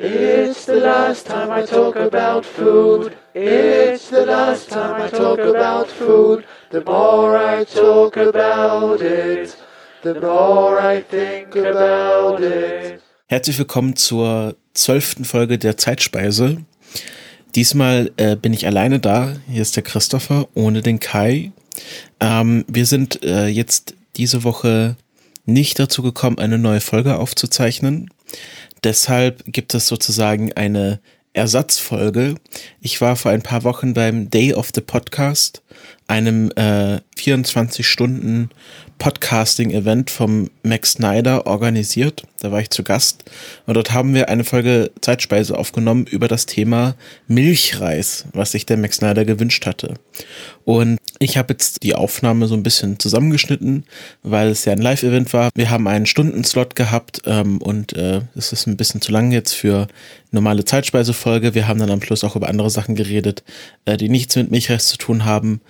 It's the last time I talk about food. It's the last time I talk about food. The more I talk about it, the more I think about it. Herzlich willkommen zur zwölften Folge der Zeitspeise. Diesmal äh, bin ich alleine da. Hier ist der Christopher ohne den Kai. Ähm, wir sind äh, jetzt diese Woche nicht dazu gekommen, eine neue Folge aufzuzeichnen. Deshalb gibt es sozusagen eine Ersatzfolge. Ich war vor ein paar Wochen beim Day of the Podcast, einem äh, 24 Stunden Podcasting-Event vom Max Snyder organisiert. Da war ich zu Gast und dort haben wir eine Folge Zeitspeise aufgenommen über das Thema Milchreis, was sich der Max Snyder gewünscht hatte. Und ich habe jetzt die Aufnahme so ein bisschen zusammengeschnitten, weil es ja ein Live-Event war. Wir haben einen Stundenslot gehabt ähm, und äh, es ist ein bisschen zu lang jetzt für normale Zeitspeisefolge. Wir haben dann am Schluss auch über andere Sachen geredet, äh, die nichts mit Milchreis zu tun haben.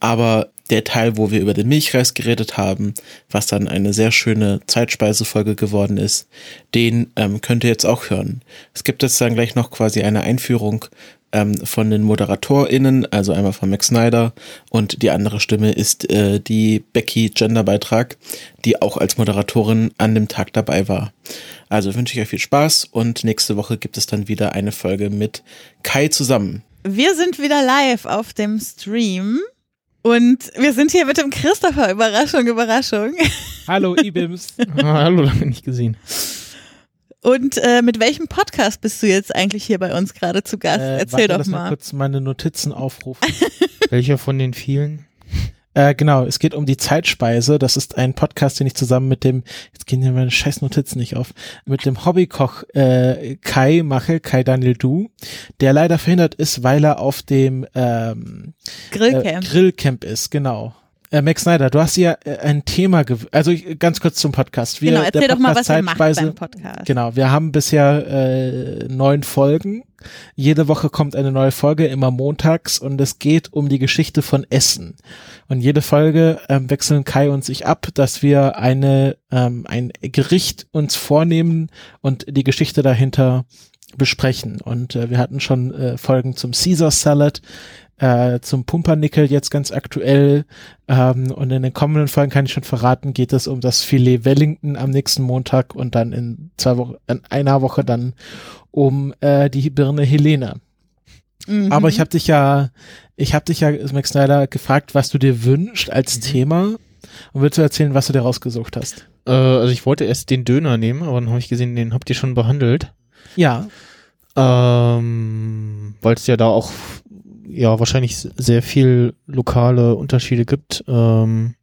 Aber der Teil, wo wir über den Milchreis geredet haben, was dann eine sehr schöne Zeitspeisefolge geworden ist, den ähm, könnt ihr jetzt auch hören. Es gibt jetzt dann gleich noch quasi eine Einführung ähm, von den ModeratorInnen, also einmal von Max Snyder und die andere Stimme ist äh, die Becky Genderbeitrag, die auch als Moderatorin an dem Tag dabei war. Also wünsche ich euch viel Spaß und nächste Woche gibt es dann wieder eine Folge mit Kai zusammen. Wir sind wieder live auf dem Stream. Und wir sind hier mit dem Christopher. Überraschung, Überraschung. Hallo, Ibims. Hallo, lange nicht gesehen. Und äh, mit welchem Podcast bist du jetzt eigentlich hier bei uns gerade zu Gast? Äh, Erzähl warte, doch lass mal. mal kurz meine Notizen aufrufen. Welcher von den vielen? Äh, genau, es geht um die Zeitspeise. Das ist ein Podcast, den ich zusammen mit dem, jetzt gehen hier meine scheiß Notizen nicht auf, mit dem Hobbykoch äh, Kai mache, Kai Daniel Du, der leider verhindert ist, weil er auf dem ähm, Grillcamp. Äh, Grillcamp ist, genau. Äh, Max Snyder, du hast ja äh, ein Thema, also ich, ganz kurz zum Podcast. Wir, genau, erzähl doch mal, was ihr macht beim Podcast. Genau, wir haben bisher äh, neun Folgen. Jede Woche kommt eine neue Folge, immer montags, und es geht um die Geschichte von Essen. Und jede Folge ähm, wechseln Kai und sich ab, dass wir eine ähm, ein Gericht uns vornehmen und die Geschichte dahinter besprechen. Und äh, wir hatten schon äh, Folgen zum Caesar Salad, äh, zum Pumpernickel jetzt ganz aktuell. Ähm, und in den kommenden Folgen kann ich schon verraten, geht es um das Filet Wellington am nächsten Montag und dann in zwei Wochen, in einer Woche dann um äh, die Birne Helene. Mhm. Aber ich habe dich ja, ich habe dich ja, Max Snyder, gefragt, was du dir wünschst als mhm. Thema. Und willst du erzählen, was du dir rausgesucht hast? Äh, also ich wollte erst den Döner nehmen, aber dann habe ich gesehen, den habt ihr schon behandelt. Ja. Ähm, Weil es ja da auch ja wahrscheinlich sehr viel lokale Unterschiede gibt, ähm,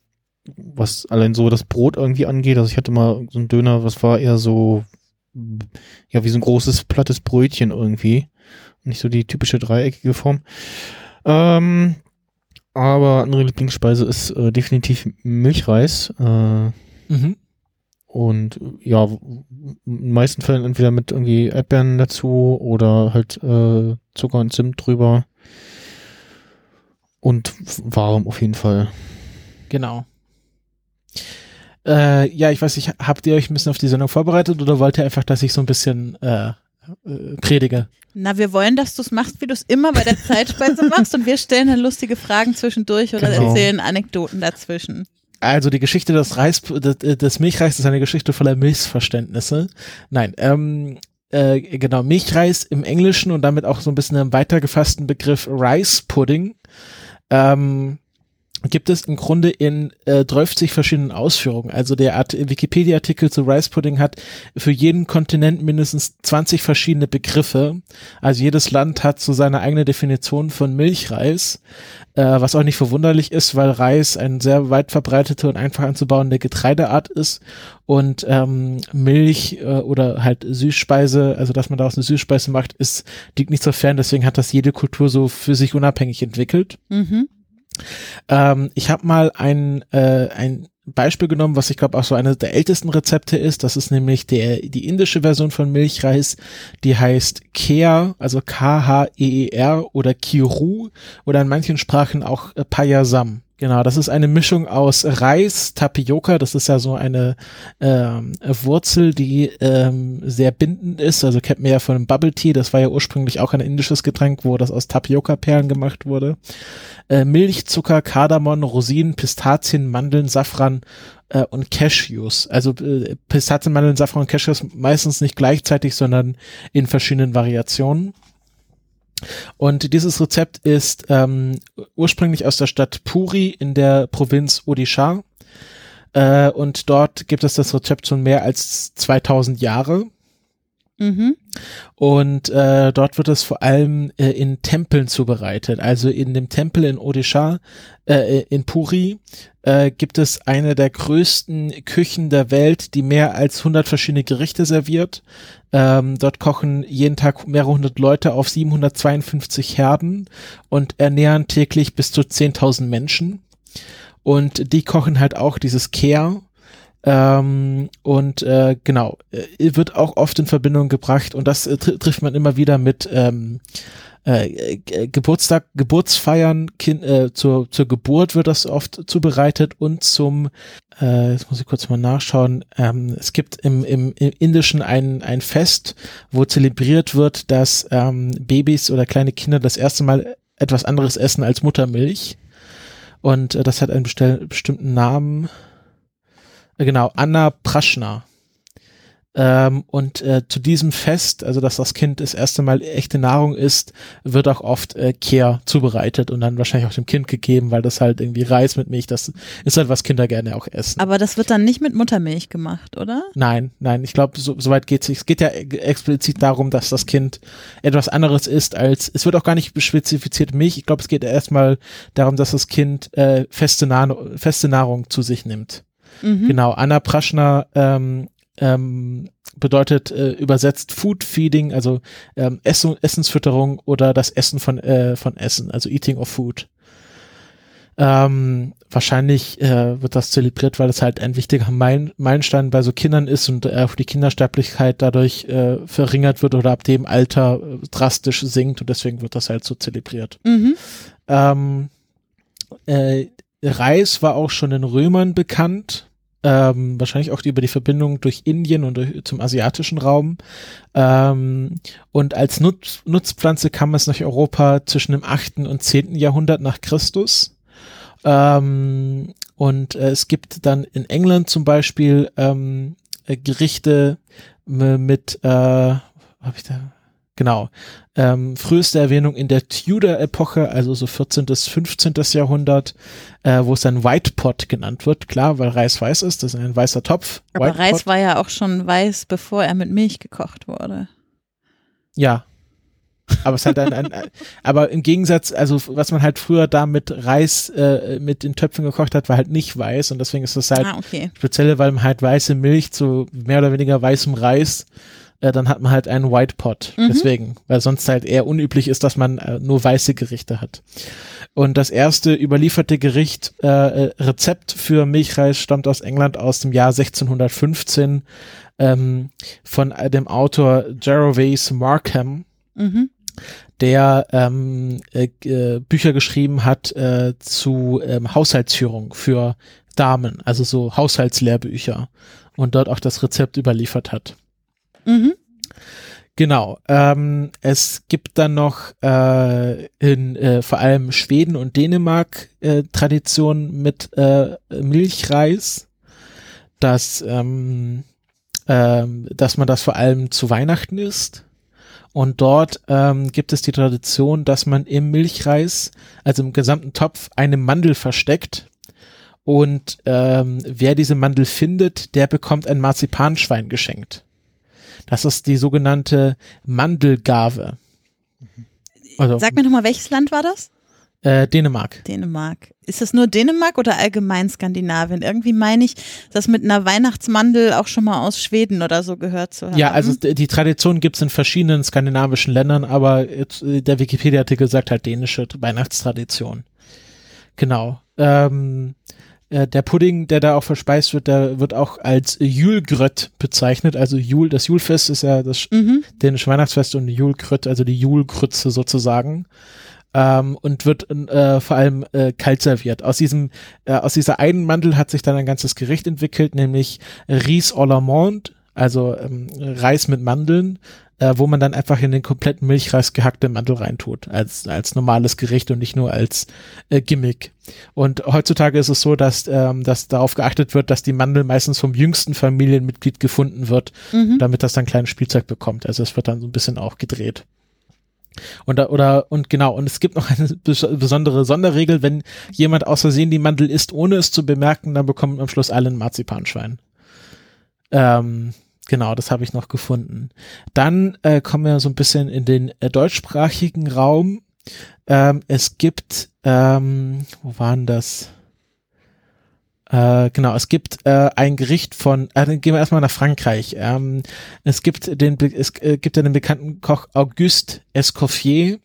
was allein so das Brot irgendwie angeht. Also ich hatte mal so ein Döner, was war eher so ja wie so ein großes plattes Brötchen irgendwie, nicht so die typische dreieckige Form. Ähm, aber andere Lieblingsspeise ist äh, definitiv Milchreis. Äh, mhm. Und ja, in den meisten Fällen entweder mit irgendwie Erdbeeren dazu oder halt äh, Zucker und Zimt drüber. Und warm auf jeden Fall. Genau. Äh, ja, ich weiß nicht, habt ihr euch ein bisschen auf die Sendung vorbereitet oder wollt ihr einfach, dass ich so ein bisschen äh, äh, predige? Na, wir wollen, dass du es machst, wie du es immer bei der Zeitspeise machst und wir stellen dann lustige Fragen zwischendurch oder genau. erzählen Anekdoten dazwischen. Also die Geschichte des Reis, des Milchreis ist eine Geschichte voller Missverständnisse. Nein, ähm, äh, genau, Milchreis im Englischen und damit auch so ein bisschen im weitergefassten Begriff Rice Pudding. Ähm, gibt es im Grunde in äh, 30 verschiedenen Ausführungen. Also der Wikipedia-Artikel zu Rice Pudding hat für jeden Kontinent mindestens 20 verschiedene Begriffe. Also jedes Land hat so seine eigene Definition von Milchreis, äh, was auch nicht verwunderlich ist, weil Reis ein sehr weit verbreitete und einfach anzubauende Getreideart ist und ähm, Milch äh, oder halt Süßspeise, also dass man daraus eine Süßspeise macht, ist liegt nicht so fern. Deswegen hat das jede Kultur so für sich unabhängig entwickelt. Mhm. Ähm, ich habe mal ein, äh, ein Beispiel genommen, was ich glaube auch so eine der ältesten Rezepte ist. Das ist nämlich der, die indische Version von Milchreis. Die heißt Keer, also K-H-E-E-R oder Kiru oder in manchen Sprachen auch äh, Payasam. Genau, das ist eine Mischung aus Reis, Tapioca, das ist ja so eine ähm, Wurzel, die ähm, sehr bindend ist. Also kennt man ja von Bubble Tea, das war ja ursprünglich auch ein indisches Getränk, wo das aus Tapioca-Perlen gemacht wurde. Äh, Milch, Zucker, Kardamom, Rosinen, Pistazien, Mandeln, Safran äh, und Cashews. Also äh, Pistazien, Mandeln, Safran und Cashews meistens nicht gleichzeitig, sondern in verschiedenen Variationen. Und dieses Rezept ist ähm, ursprünglich aus der Stadt Puri in der Provinz Odisha. Äh, und dort gibt es das Rezept schon mehr als 2000 Jahre. Mhm. Und äh, dort wird es vor allem äh, in Tempeln zubereitet. Also in dem Tempel in Odisha, äh, in Puri, äh, gibt es eine der größten Küchen der Welt, die mehr als 100 verschiedene Gerichte serviert. Ähm, dort kochen jeden Tag mehrere hundert Leute auf 752 Herden und ernähren täglich bis zu 10.000 Menschen. Und die kochen halt auch dieses Kehr. Ähm, und äh, genau, äh, wird auch oft in Verbindung gebracht und das äh, tr trifft man immer wieder mit ähm, äh, Geburtstag, Geburtsfeiern, kind, äh, zur, zur Geburt wird das oft zubereitet und zum, äh, jetzt muss ich kurz mal nachschauen, ähm, es gibt im, im, im Indischen ein, ein Fest, wo zelebriert wird, dass ähm, Babys oder kleine Kinder das erste Mal etwas anderes essen als Muttermilch. Und äh, das hat einen bestimmten Namen. Genau, Anna Praschna. Ähm, und äh, zu diesem Fest, also dass das Kind das erste Mal echte Nahrung isst, wird auch oft äh, Kehr zubereitet und dann wahrscheinlich auch dem Kind gegeben, weil das halt irgendwie Reis mit Milch, das ist halt, was Kinder gerne auch essen. Aber das wird dann nicht mit Muttermilch gemacht, oder? Nein, nein, ich glaube, so, so weit geht es nicht. Es geht ja explizit darum, dass das Kind etwas anderes isst als, es wird auch gar nicht spezifiziert Milch. Ich glaube, es geht erstmal darum, dass das Kind äh, feste, Nahr feste Nahrung zu sich nimmt. Mhm. Genau, Anna Praschner ähm, ähm, bedeutet äh, übersetzt Food Feeding, also ähm, Essen, Essensfütterung oder das Essen von, äh, von Essen, also Eating of Food. Ähm, wahrscheinlich äh, wird das zelebriert, weil es halt ein wichtiger Meilenstein bei so Kindern ist und äh, auch die Kindersterblichkeit dadurch äh, verringert wird oder ab dem Alter äh, drastisch sinkt und deswegen wird das halt so zelebriert. Mhm. Ähm, äh, Reis war auch schon den Römern bekannt ähm, wahrscheinlich auch über die Verbindung durch Indien und durch, zum asiatischen Raum. Ähm, und als Nutz, Nutzpflanze kam es nach Europa zwischen dem 8. und 10. Jahrhundert nach Christus. Ähm, und äh, es gibt dann in England zum Beispiel ähm, äh, Gerichte mit, äh, hab ich da, Genau. Ähm, früheste Erwähnung in der Tudor-Epoche, also so 14. bis 15. Jahrhundert, äh, wo es dann White Pot genannt wird. Klar, weil Reis weiß ist, das ist ein weißer Topf. Aber White Reis Pot. war ja auch schon weiß, bevor er mit Milch gekocht wurde. Ja. Aber es hat ein, ein, ein, aber im Gegensatz, also was man halt früher da mit Reis äh, mit den Töpfen gekocht hat, war halt nicht weiß und deswegen ist das halt Ah, okay. spezielle, weil man halt weiße Milch zu mehr oder weniger weißem Reis äh, dann hat man halt einen White Pot. Mhm. Deswegen, weil sonst halt eher unüblich ist, dass man äh, nur weiße Gerichte hat. Und das erste überlieferte Gericht, äh, äh, Rezept für Milchreis stammt aus England aus dem Jahr 1615 ähm, von äh, dem Autor Gervase Markham Mhm. der ähm, äh, äh, Bücher geschrieben hat äh, zu ähm, Haushaltsführung für Damen, also so Haushaltslehrbücher und dort auch das Rezept überliefert hat. Mhm. Genau. Ähm, es gibt dann noch äh, in äh, vor allem Schweden und Dänemark äh, Tradition mit äh, Milchreis, dass, ähm, ähm, dass man das vor allem zu Weihnachten isst. Und dort ähm, gibt es die Tradition, dass man im Milchreis, also im gesamten Topf, eine Mandel versteckt. Und ähm, wer diese Mandel findet, der bekommt ein Marzipanschwein geschenkt. Das ist die sogenannte Mandelgave. Also Sag mir nochmal, welches Land war das? äh, Dänemark. Dänemark. Ist das nur Dänemark oder allgemein Skandinavien? Irgendwie meine ich, das mit einer Weihnachtsmandel auch schon mal aus Schweden oder so gehört zu haben. Ja, also die Tradition gibt's in verschiedenen skandinavischen Ländern, aber äh, der Wikipedia-Artikel sagt halt dänische Weihnachtstradition. Genau. Ähm, äh, der Pudding, der da auch verspeist wird, der wird auch als Julgröt bezeichnet. Also Jul, das Julfest ist ja das Mhm. dänische Weihnachtsfest und Julgröt, also die Julgrütze sozusagen. ähm, und wird äh, vor allem äh, kalt serviert. Aus diesem, äh, aus dieser einen Mandel hat sich dann ein ganzes Gericht entwickelt, nämlich Ris à la Monde, also ähm, Reis mit Mandeln, äh, wo man dann einfach in den kompletten Milchreis gehackte Mandel reintut, als, als normales Gericht und nicht nur als äh, Gimmick. Und heutzutage ist es so, dass, ähm, dass darauf geachtet wird, dass die Mandel meistens vom jüngsten Familienmitglied gefunden wird, Mhm. damit das dann kleines Spielzeug bekommt. Also es wird dann so ein bisschen auch gedreht. Und da, oder, und genau, und es gibt noch eine bes- besondere Sonderregel, wenn jemand aus Versehen die Mandel isst, ohne es zu bemerken, dann bekommen am Schluss alle ein Marzipanschwein. Ähm, genau, das habe ich noch gefunden. Dann äh, kommen wir so ein bisschen in den äh, deutschsprachigen Raum. Ähm, es gibt, ähm, wo waren das? Äh, genau, es gibt äh, ein Gericht von, äh, dann gehen wir erstmal nach Frankreich. Ähm, es gibt den, es äh, gibt ja den bekannten Koch Auguste Escoffier,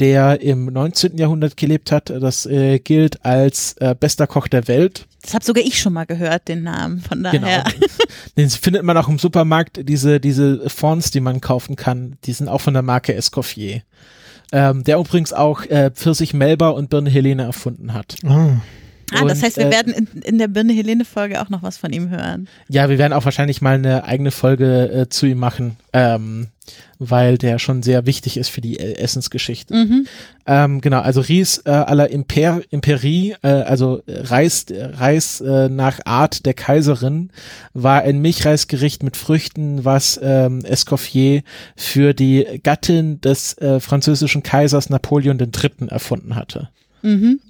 der im 19. Jahrhundert gelebt hat. Das äh, gilt als äh, bester Koch der Welt. Das habe sogar ich schon mal gehört, den Namen. Von Genau. daher. Den findet man auch im Supermarkt. Diese, diese Fonds, die man kaufen kann, die sind auch von der Marke Escoffier. Ähm, der übrigens auch äh, Pfirsich Melba und Birne Helene erfunden hat. Ah, Ah, das Und, heißt, wir äh, werden in, in der Birne Helene Folge auch noch was von ihm hören. Ja, wir werden auch wahrscheinlich mal eine eigene Folge äh, zu ihm machen, ähm, weil der schon sehr wichtig ist für die äh, Essensgeschichte. Mhm. Ähm, genau, also Ries äh, à la Imper Imperie, äh, also Reis, Reis äh, nach Art der Kaiserin, war ein Milchreisgericht mit Früchten, was ähm, Escoffier für die Gattin des äh, französischen Kaisers Napoleon III. erfunden hatte. Mhm.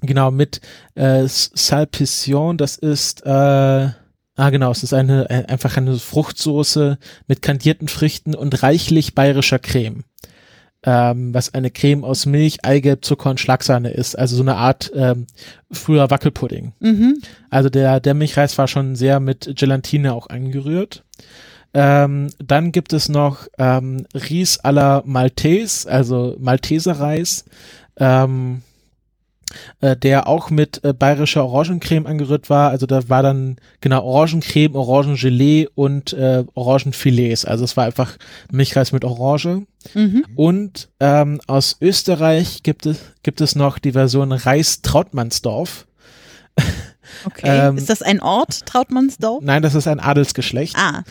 Genau, mit äh, Salpiccion, das ist, äh, ah genau, es ist eine, äh, einfach eine Fruchtsoße mit kandierten Früchten und reichlich bayerischer Creme. Ähm, was eine Creme aus Milch, Eigelb, Zucker und Schlagsahne ist. Also so eine Art ähm, früher Wackelpudding. Mhm. Also der, der Milchreis war schon sehr mit Gelatine auch angerührt. Ähm, dann gibt es noch ähm, Ries à la Maltese, also Malteserreis, ähm, äh, der auch mit äh, bayerischer Orangencreme angerührt war. Also da war dann genau Orangencreme, Orangengelee und äh, Orangenfilets. Also es war einfach Milchreis mit Orange. Mhm. Und ähm, aus Österreich gibt es, gibt es noch die Version Reis Trautmannsdorf. Okay. Ähm, ist das ein Ort, Trautmannsdorf? Nein, das ist ein Adelsgeschlecht. Ah.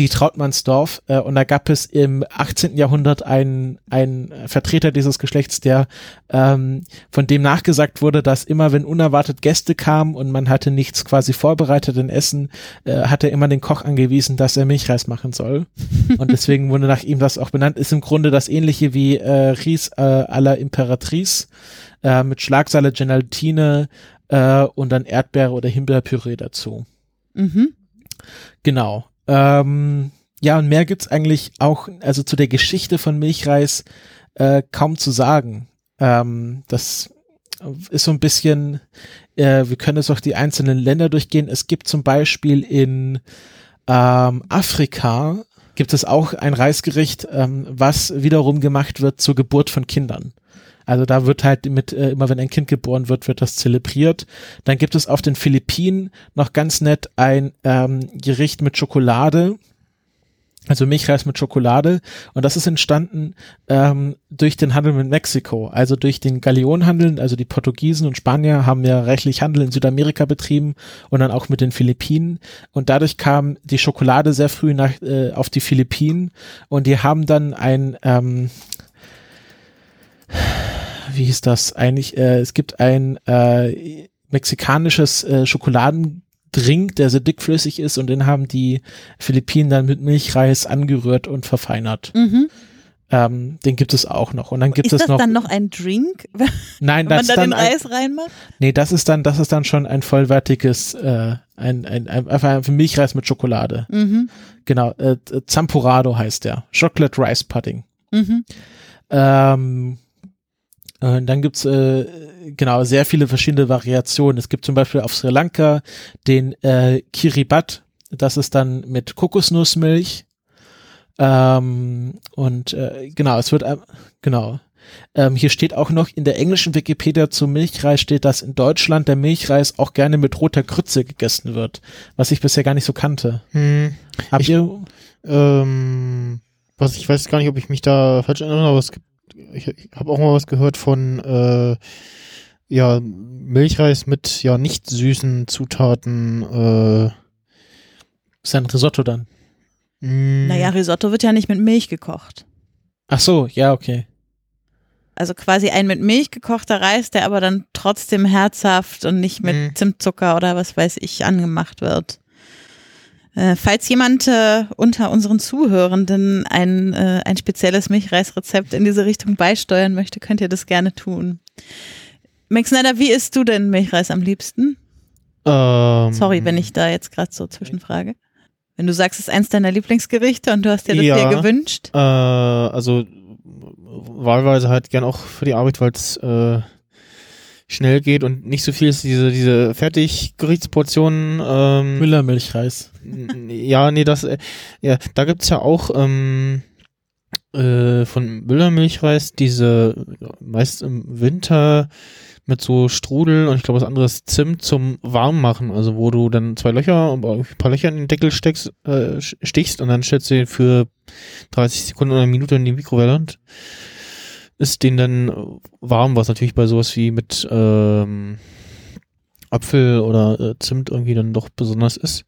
Die Trautmannsdorf äh, und da gab es im 18. Jahrhundert einen, einen Vertreter dieses Geschlechts, der ähm, von dem nachgesagt wurde, dass immer wenn unerwartet Gäste kamen und man hatte nichts quasi vorbereitet in Essen, äh, hat er immer den Koch angewiesen, dass er Milchreis machen soll und deswegen wurde nach ihm das auch benannt. Ist im Grunde das ähnliche wie äh, Ries äh, à la Imperatrice äh, mit Schlagsahne, Gelatine äh, und dann Erdbeere oder Himbeerpüree dazu. Mhm. Genau. Ähm, ja, und mehr gibt's eigentlich auch, also zu der Geschichte von Milchreis äh, kaum zu sagen. Ähm, das ist so ein bisschen, äh, wir können jetzt auch die einzelnen Länder durchgehen. Es gibt zum Beispiel in ähm, Afrika gibt es auch ein Reisgericht, ähm, was wiederum gemacht wird zur Geburt von Kindern. Also da wird halt mit, äh, immer wenn ein Kind geboren wird, wird das zelebriert. Dann gibt es auf den Philippinen noch ganz nett ein ähm, Gericht mit Schokolade. Also Milchreis mit Schokolade. Und das ist entstanden ähm, durch den Handel mit Mexiko. Also durch den Galeonhandel. Also die Portugiesen und Spanier haben ja reichlich Handel in Südamerika betrieben und dann auch mit den Philippinen. Und dadurch kam die Schokolade sehr früh nach, äh, auf die Philippinen. Und die haben dann ein, ähm, wie hieß das eigentlich? Äh, es gibt ein äh, mexikanisches äh, Schokoladendrink, der sehr dickflüssig ist und den haben die Philippinen dann mit Milchreis angerührt und verfeinert. Mhm. Ähm, den gibt es auch noch. Und dann gibt ist es das noch. dann noch ein Drink, wenn nein, man das da ist den dann ein, Reis reinmacht? nee, das ist dann, das ist dann schon ein vollwertiges, äh, ein, ein, ein, einfach ein Milchreis mit Schokolade. Mhm. Genau, äh, Zamporado heißt der. Chocolate Rice Pudding. Mhm. Ähm, und dann gibt's äh, genau sehr viele verschiedene Variationen. Es gibt zum Beispiel auf Sri Lanka den äh, Kiribat. Das ist dann mit Kokosnussmilch. Ähm, und äh, genau, es wird ähm, genau. Ähm, hier steht auch noch in der englischen Wikipedia zum Milchreis steht, dass in Deutschland der Milchreis auch gerne mit roter Grütze gegessen wird, was ich bisher gar nicht so kannte. hm, Habt Ich- ihr? ähm, was ich weiß gar nicht, ob ich mich da falsch erinnere, aber es gibt ich, ich habe auch mal was gehört von äh, ja, Milchreis mit ja nicht süßen Zutaten. Äh, Ist ein Risotto dann. mh, Naja, Risotto wird ja nicht mit Milch gekocht. Ach so, ja, okay. Also quasi ein mit Milch gekochter Reis, der aber dann trotzdem herzhaft und nicht mit Mhm. Zimtzucker oder was weiß ich angemacht wird. Äh, falls jemand äh, unter unseren Zuhörenden ein, äh, ein spezielles Milchreisrezept in diese Richtung beisteuern möchte, könnt ihr das gerne tun. Max Snyder, wie isst du denn Milchreis am liebsten? ähm, Sorry, wenn ich da jetzt gerade so zwischenfrage. Wenn du sagst, es ist eins deiner Lieblingsgerichte und du hast dir das Ja. dir gewünscht. Äh, also wahlweise halt gern auch für die Arbeit, weil es äh, schnell geht und nicht so viel ist diese diese Fertiggerichtsportionen. Ähm, Müllermilchreis. ja, nee, das, äh, ja, da gibt's ja auch ähm, äh, von Müllermilchreis diese meist im Winter mit so Strudel und ich glaube was anderes Zimt zum Warmmachen, also wo du dann zwei Löcher, ein paar Löcher in den Deckel steckst, äh, stichst und dann stellst du den für 30 Sekunden oder eine Minute in die Mikrowelle und ist den dann warm, was natürlich bei sowas wie mit ähm, Apfel oder äh, Zimt irgendwie dann doch besonders ist.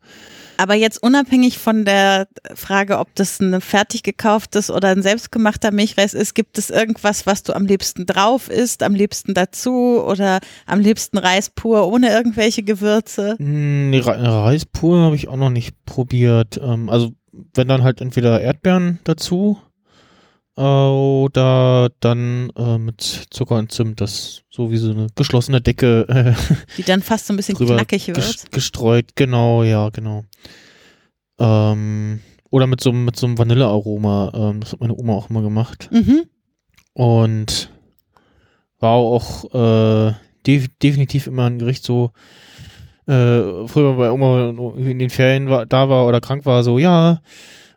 Aber jetzt unabhängig von der Frage, ob das ein fertig gekauftes oder ein selbstgemachter Milchreis ist, gibt es irgendwas, was du am liebsten drauf isst, am liebsten dazu oder am liebsten Reis pur ohne irgendwelche Gewürze? Nee, Re Reis pur habe ich auch noch nicht probiert. Ähm, also wenn dann halt entweder Erdbeeren dazu oder dann äh, mit Zucker und Zimt, das so wie so eine geschlossene Decke äh, Die dann fast so ein bisschen knackig wird. ges gestreut. Genau, ja, genau. Ähm, oder mit so, einem- mit so einem Vanillearoma. Ähm, das hat meine Oma auch immer gemacht. Mhm. Und war auch äh, def definitiv immer ein Gericht so, äh, früher bei Oma in den Ferien war, da war oder krank war, so, ja,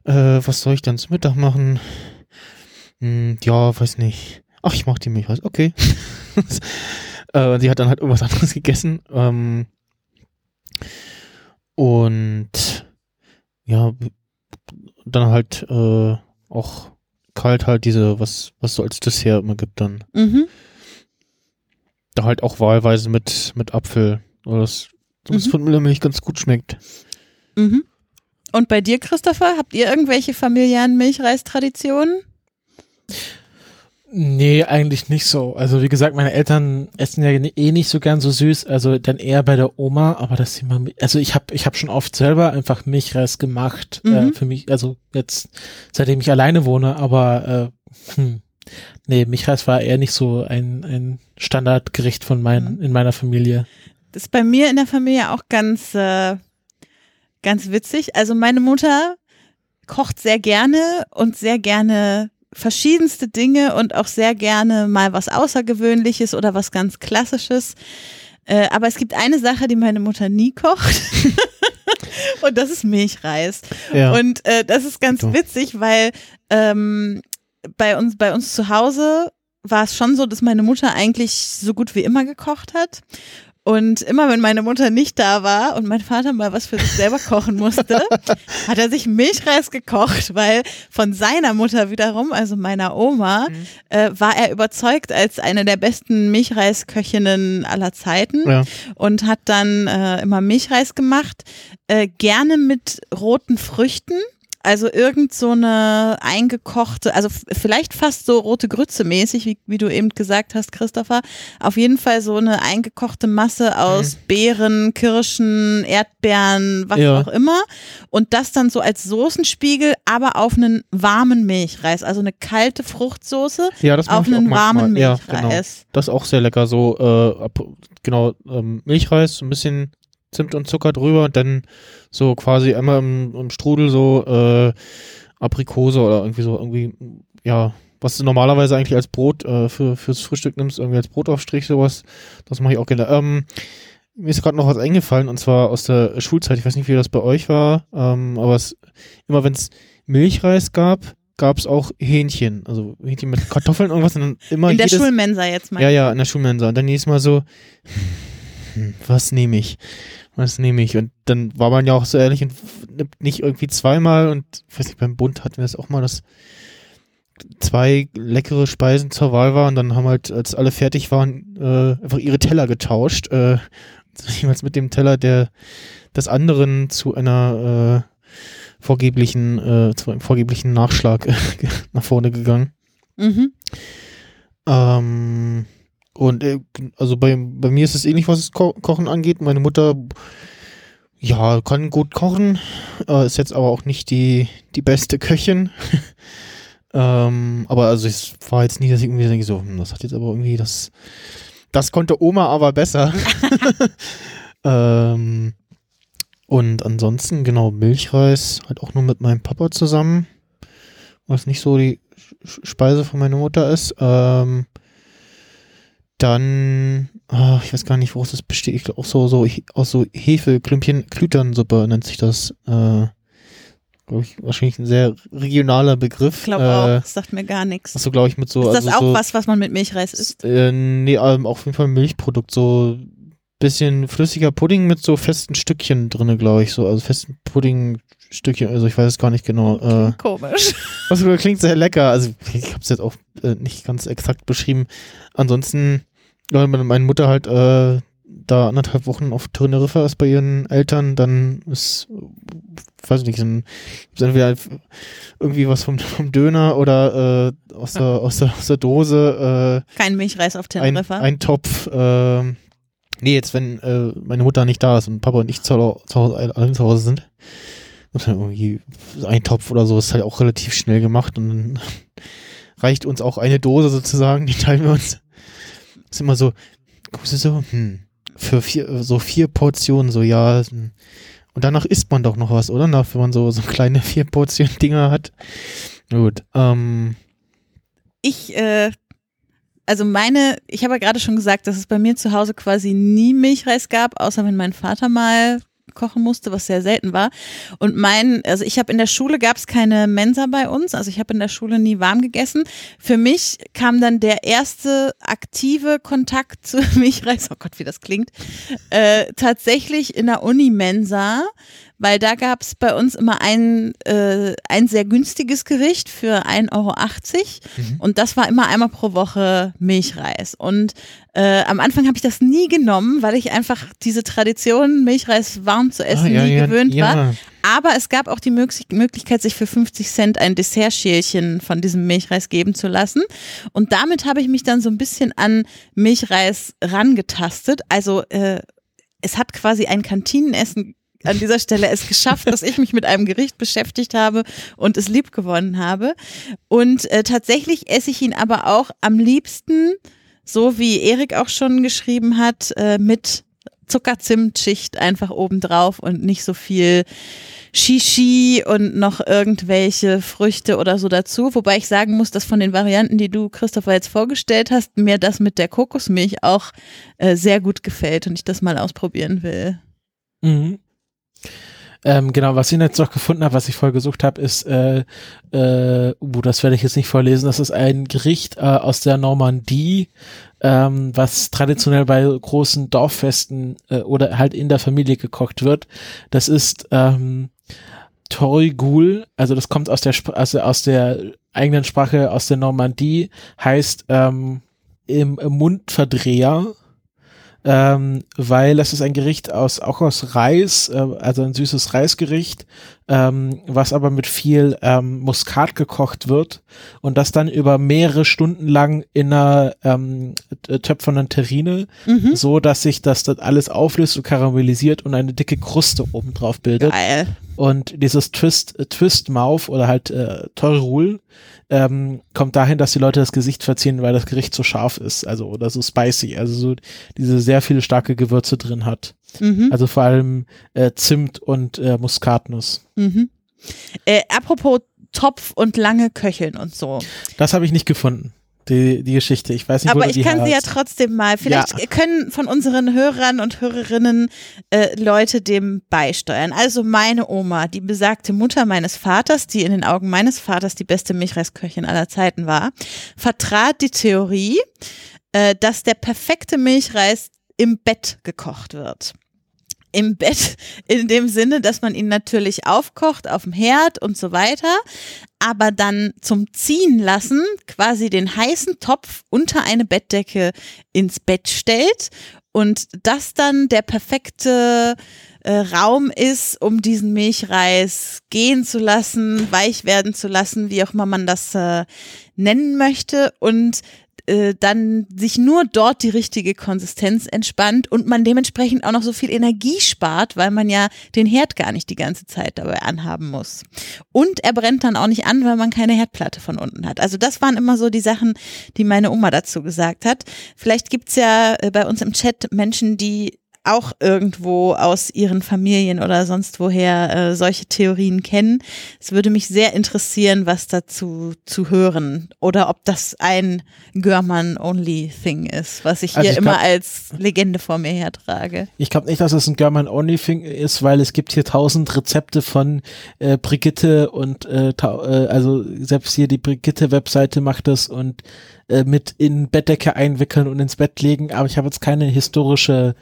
äh, was soll ich dann zum Mittag machen? Hm, ja, weiß nicht. Ach, ich mach die Milchreis, okay. äh, sie hat dann halt irgendwas anderes gegessen. Ähm, und ja, dann halt äh, auch kalt halt diese, was, was so als Dessert immer gibt, dann Mhm. da halt auch wahlweise mit, mit Apfel. Oder das, das Mhm. von Müllermilch ganz gut schmeckt. Mhm. Und bei dir, Christopher, habt ihr irgendwelche familiären Milchreistraditionen? Nee, eigentlich nicht so. Also wie gesagt, meine Eltern essen ja eh nicht so gern so süß, also dann eher bei der Oma, aber das Thema, also ich habe ich hab schon oft selber einfach Milchreis gemacht, äh, Mhm. für mich, also jetzt seitdem ich alleine wohne, aber äh, hm, nee, Milchreis war eher nicht so ein, ein Standardgericht von meinen, Mhm. in meiner Familie. Das ist bei mir in der Familie auch ganz, äh, ganz witzig. Also meine Mutter kocht sehr gerne und sehr gerne verschiedenste Dinge und auch sehr gerne mal was Außergewöhnliches oder was ganz Klassisches. Äh, aber es gibt eine Sache, die meine Mutter nie kocht. und das ist Milchreis. Ja. Und äh, das ist ganz witzig, weil ähm, bei uns bei uns zu Hause war es schon so, dass meine Mutter eigentlich so gut wie immer gekocht hat. Und immer wenn meine Mutter nicht da war und mein Vater mal was für sich selber kochen musste, hat er sich Milchreis gekocht, weil von seiner Mutter wiederum, also meiner Oma, Mhm. äh, war er überzeugt als eine der besten Milchreisköchinnen aller Zeiten ja. und hat dann äh, immer Milchreis gemacht, äh, gerne mit roten Früchten. Also irgend so eine eingekochte, also vielleicht fast so rote Grütze mäßig, wie, wie du eben gesagt hast, Christopher. Auf jeden Fall so eine eingekochte Masse aus Beeren, Kirschen, Erdbeeren, was Ja. auch immer. Und das dann so als Soßenspiegel, aber auf einen warmen Milchreis, also eine kalte Fruchtsoße ja, das auf einen warmen Ja, genau. Milchreis. Das ist auch sehr lecker. So, äh, genau, ähm, Milchreis, ein bisschen Zimt und Zucker drüber und dann so quasi einmal im, im Strudel so äh, Aprikose oder irgendwie so, irgendwie, ja, was du normalerweise eigentlich als Brot äh, für, fürs Frühstück nimmst, irgendwie als Brotaufstrich, sowas. Das mache ich auch gerne. Ähm, mir ist gerade noch was eingefallen und zwar aus der Schulzeit. Ich weiß nicht, wie das bei euch war, ähm, aber es, immer wenn es Milchreis gab, gab es auch Hähnchen. Also Hähnchen mit Kartoffeln, irgendwas. Und dann immer In der jedes, Schulmensa jetzt mal. ja, ja, in der Schulmensa. Und dann jedes Mal so, hm, was nehme ich? Was nehme ich? Und dann war man ja auch so ehrlich und nimmt nicht irgendwie zweimal und ich weiß nicht, beim Bund hatten wir das auch mal, das zwei leckere Speisen zur Wahl waren. Dann haben halt, als alle fertig waren, äh, einfach ihre Teller getauscht. Äh, jeweils mit dem Teller der des anderen zu einer äh, vorgeblichen, äh, zu einem vorgeblichen Nachschlag nach vorne gegangen. Mhm. Ähm, und äh, also bei, bei mir ist es ähnlich, was das Ko Kochen angeht. Meine Mutter, ja, kann gut kochen, äh, ist jetzt aber auch nicht die, die beste Köchin. ähm, aber also es war jetzt nie, dass ich irgendwie denke, so, hm, das hat jetzt aber irgendwie das, das konnte Oma aber besser. ähm, und ansonsten, genau, Milchreis, halt auch nur mit meinem Papa zusammen, was nicht so die Speise von meiner Mutter ist. Ähm, dann, ah, ich weiß gar nicht, woraus das besteht. Ich glaube auch so, so aus so Hefeklümpchen, Klüternsuppe nennt sich das. Äh, glaube ich, wahrscheinlich ein sehr regionaler Begriff. Ich glaube äh, auch, das sagt mir gar nichts. Achso, glaube ich, mit so. Ist das also auch so, was, was man mit Milchreis isst? Äh, nee, ähm, auf jeden Fall ein Milchprodukt, so bisschen flüssiger Pudding mit so festen Stückchen drinne, glaube ich, so, also festen Puddingstückchen, also ich weiß es gar nicht genau. Äh, Komisch. was klingt sehr lecker, also ich habe es jetzt auch äh, nicht ganz exakt beschrieben. Ansonsten, wenn meine Mutter halt äh, da anderthalb Wochen auf Teneriffa ist bei ihren Eltern, dann ist, weiß nicht, ein, ist entweder irgendwie was vom, vom Döner oder äh, aus, der, aus, der, aus der Dose. Äh, Kein Milchreis auf ein, Teneriffa. ein Topf. Äh, nee, jetzt wenn äh, meine Mutter nicht da ist und Papa und ich zu, zu Hause, allein zu Hause sind, dann irgendwie ein Topf oder so ist halt auch relativ schnell gemacht und dann reicht uns auch eine Dose sozusagen, die teilen wir uns. Ist immer so, guckst du so, hm, für vier, so vier Portionen, so ja. hm. Und danach isst man doch noch was, oder? Nach, wenn man so, so kleine vier Portionen Dinger hat. Gut. Ähm, ich, äh, also meine, ich habe ja gerade schon gesagt, dass es bei mir zu Hause quasi nie Milchreis gab, außer wenn mein Vater mal kochen musste, was sehr selten war. Und mein, also ich habe in der Schule gab es keine Mensa bei uns, also ich habe in der Schule nie warm gegessen. Für mich kam dann der erste aktive Kontakt zu Milchreis, oh Gott, wie das klingt, äh, tatsächlich in der Uni-Mensa, weil da gab es bei uns immer ein, äh, ein sehr günstiges Gericht für 1,80 Euro Mhm. und das war immer einmal pro Woche Milchreis. Und äh, am Anfang habe ich das nie genommen, weil ich einfach diese Tradition, Milchreis warm zu essen, ah, ja, nie ja, gewöhnt ja. war. Aber es gab auch die Möglich Möglichkeit, sich für 50 Cent ein Dessertschälchen von diesem Milchreis geben zu lassen. Und damit habe ich mich dann so ein bisschen an Milchreis rangetastet. Also äh, es hat quasi ein Kantinenessen an dieser Stelle es geschafft, dass ich mich mit einem Gericht beschäftigt habe und es lieb gewonnen habe. Und äh, tatsächlich esse ich ihn aber auch am liebsten, so wie Erik auch schon geschrieben hat, äh, mit Zuckerzimtschicht einfach obendrauf und nicht so viel Shishi und noch irgendwelche Früchte oder so dazu. Wobei ich sagen muss, dass von den Varianten, die du, Christopher, jetzt vorgestellt hast, mir das mit der Kokosmilch auch äh, sehr gut gefällt und ich das mal ausprobieren will. Mhm. Ähm, genau, was ich jetzt noch gefunden habe, was ich vorher gesucht habe, ist, äh, äh, uh, das werde ich jetzt nicht vorlesen, das ist ein Gericht äh, aus der Normandie, ähm, was traditionell bei großen Dorffesten äh, oder halt in der Familie gekocht wird. Das ist ähm, Torigul, also das kommt aus der Sp also aus der eigenen Sprache aus der Normandie, heißt ähm, im, im Mundverdreher ähm, weil das ist ein Gericht aus auch aus Reis, äh, also ein süßes Reisgericht, ähm, was aber mit viel ähm, Muskat gekocht wird und das dann über mehrere Stunden lang in einer ähm, töpfernen Terrine, Mhm. so dass sich das dann alles auflöst und karamellisiert und eine dicke Kruste oben drauf bildet. Geil. Und dieses Twist, äh, Twist Mouth oder halt äh, Torul ähm, kommt dahin, dass die Leute das Gesicht verziehen, weil das Gericht so scharf ist, also oder so spicy, also so diese sehr viele starke Gewürze drin hat. Mhm. Also vor allem äh, Zimt und äh, Muskatnuss. Mhm. Äh, apropos Topf und lange Köcheln und so. Das habe ich nicht gefunden. Die, die Geschichte. Ich weiß nicht, wo Aber du ich kann sie ja trotzdem mal. Vielleicht können von unseren Hörern und Hörerinnen äh, Leute dem beisteuern. Also meine Oma, die besagte Mutter meines Vaters, die in den Augen meines Vaters die beste Milchreisköchin aller Zeiten war, vertrat die Theorie, äh, dass der perfekte Milchreis im Bett gekocht wird. im Bett in dem Sinne, dass man ihn natürlich aufkocht auf dem Herd und so weiter, aber dann zum Ziehen lassen quasi den heißen Topf unter eine Bettdecke ins Bett stellt und das dann der perfekte äh, Raum ist, um diesen Milchreis gehen zu lassen, weich werden zu lassen, wie auch immer man das äh, nennen möchte und äh, dann sich nur dort die richtige Konsistenz entspannt und man dementsprechend auch noch so viel Energie spart, weil man ja den Herd gar nicht die ganze Zeit dabei anhaben muss. Und er brennt dann auch nicht an, weil man keine Herdplatte von unten hat. Also das waren immer so die Sachen, die meine Oma dazu gesagt hat. Vielleicht gibt's ja äh, bei uns im Chat Menschen, die auch irgendwo aus ihren Familien oder sonst woher äh, solche Theorien kennen. Es würde mich sehr interessieren, was dazu zu hören oder ob das ein Görman-Only-Thing ist, was ich Also hier ich immer glaub- als Legende vor mir hertrage. Ich glaube nicht, dass es ein German-Only-Thing ist, weil es gibt hier tausend Rezepte von äh, Brigitte und äh, äh, also selbst hier die Brigitte-Webseite macht das und äh, mit in Bettdecke einwickeln und ins Bett legen, aber ich habe jetzt keine historische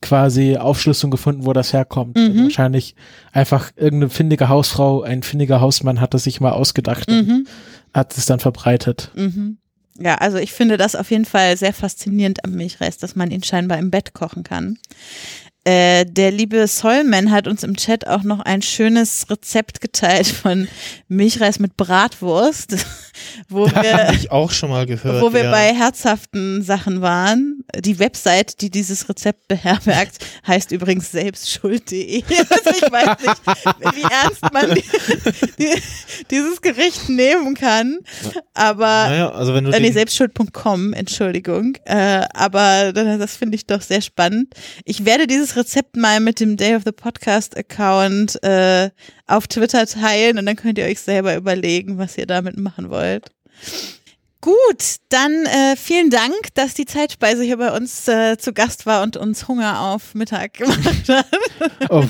quasi Aufschlüsselung gefunden, wo das herkommt. Mhm. Wahrscheinlich einfach irgendeine findige Hausfrau, ein findiger Hausmann hat das sich mal ausgedacht und Mhm. hat es dann verbreitet. Mhm. Ja, also ich finde das auf jeden Fall sehr faszinierend am Milchreis, dass man ihn scheinbar im Bett kochen kann. Äh, der liebe Solman hat uns im Chat auch noch ein schönes Rezept geteilt von Milchreis mit Bratwurst, wo wir, ich auch schon mal gehört. wo wir ja. bei herzhaften Sachen waren. Die Website, die dieses Rezept beherbergt, heißt übrigens selbstschuld.de. Also ich weiß nicht, wie ernst man die, die, dieses Gericht nehmen kann, aber Naja, also wenn du äh, nee, selbstschuld.com, Entschuldigung. Äh, aber das, das finde ich doch sehr spannend. Ich werde dieses Rezept mal mit dem Day of the Podcast Account äh, auf Twitter teilen und dann könnt ihr euch selber überlegen, was ihr damit machen wollt. Gut, dann äh, vielen Dank, dass die Zeitspeise hier bei uns äh, zu Gast war und uns Hunger auf Mittag gemacht hat. Oh,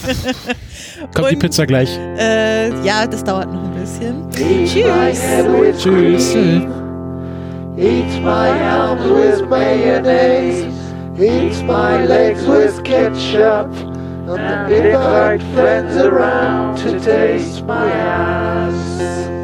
kommt die Und- Pizza gleich. Äh, ja, das dauert noch ein bisschen. Eat Tschüss. cream. Eat my arms with mayonnaise. Eat my legs with ketchup. And invite friends around to taste my ass.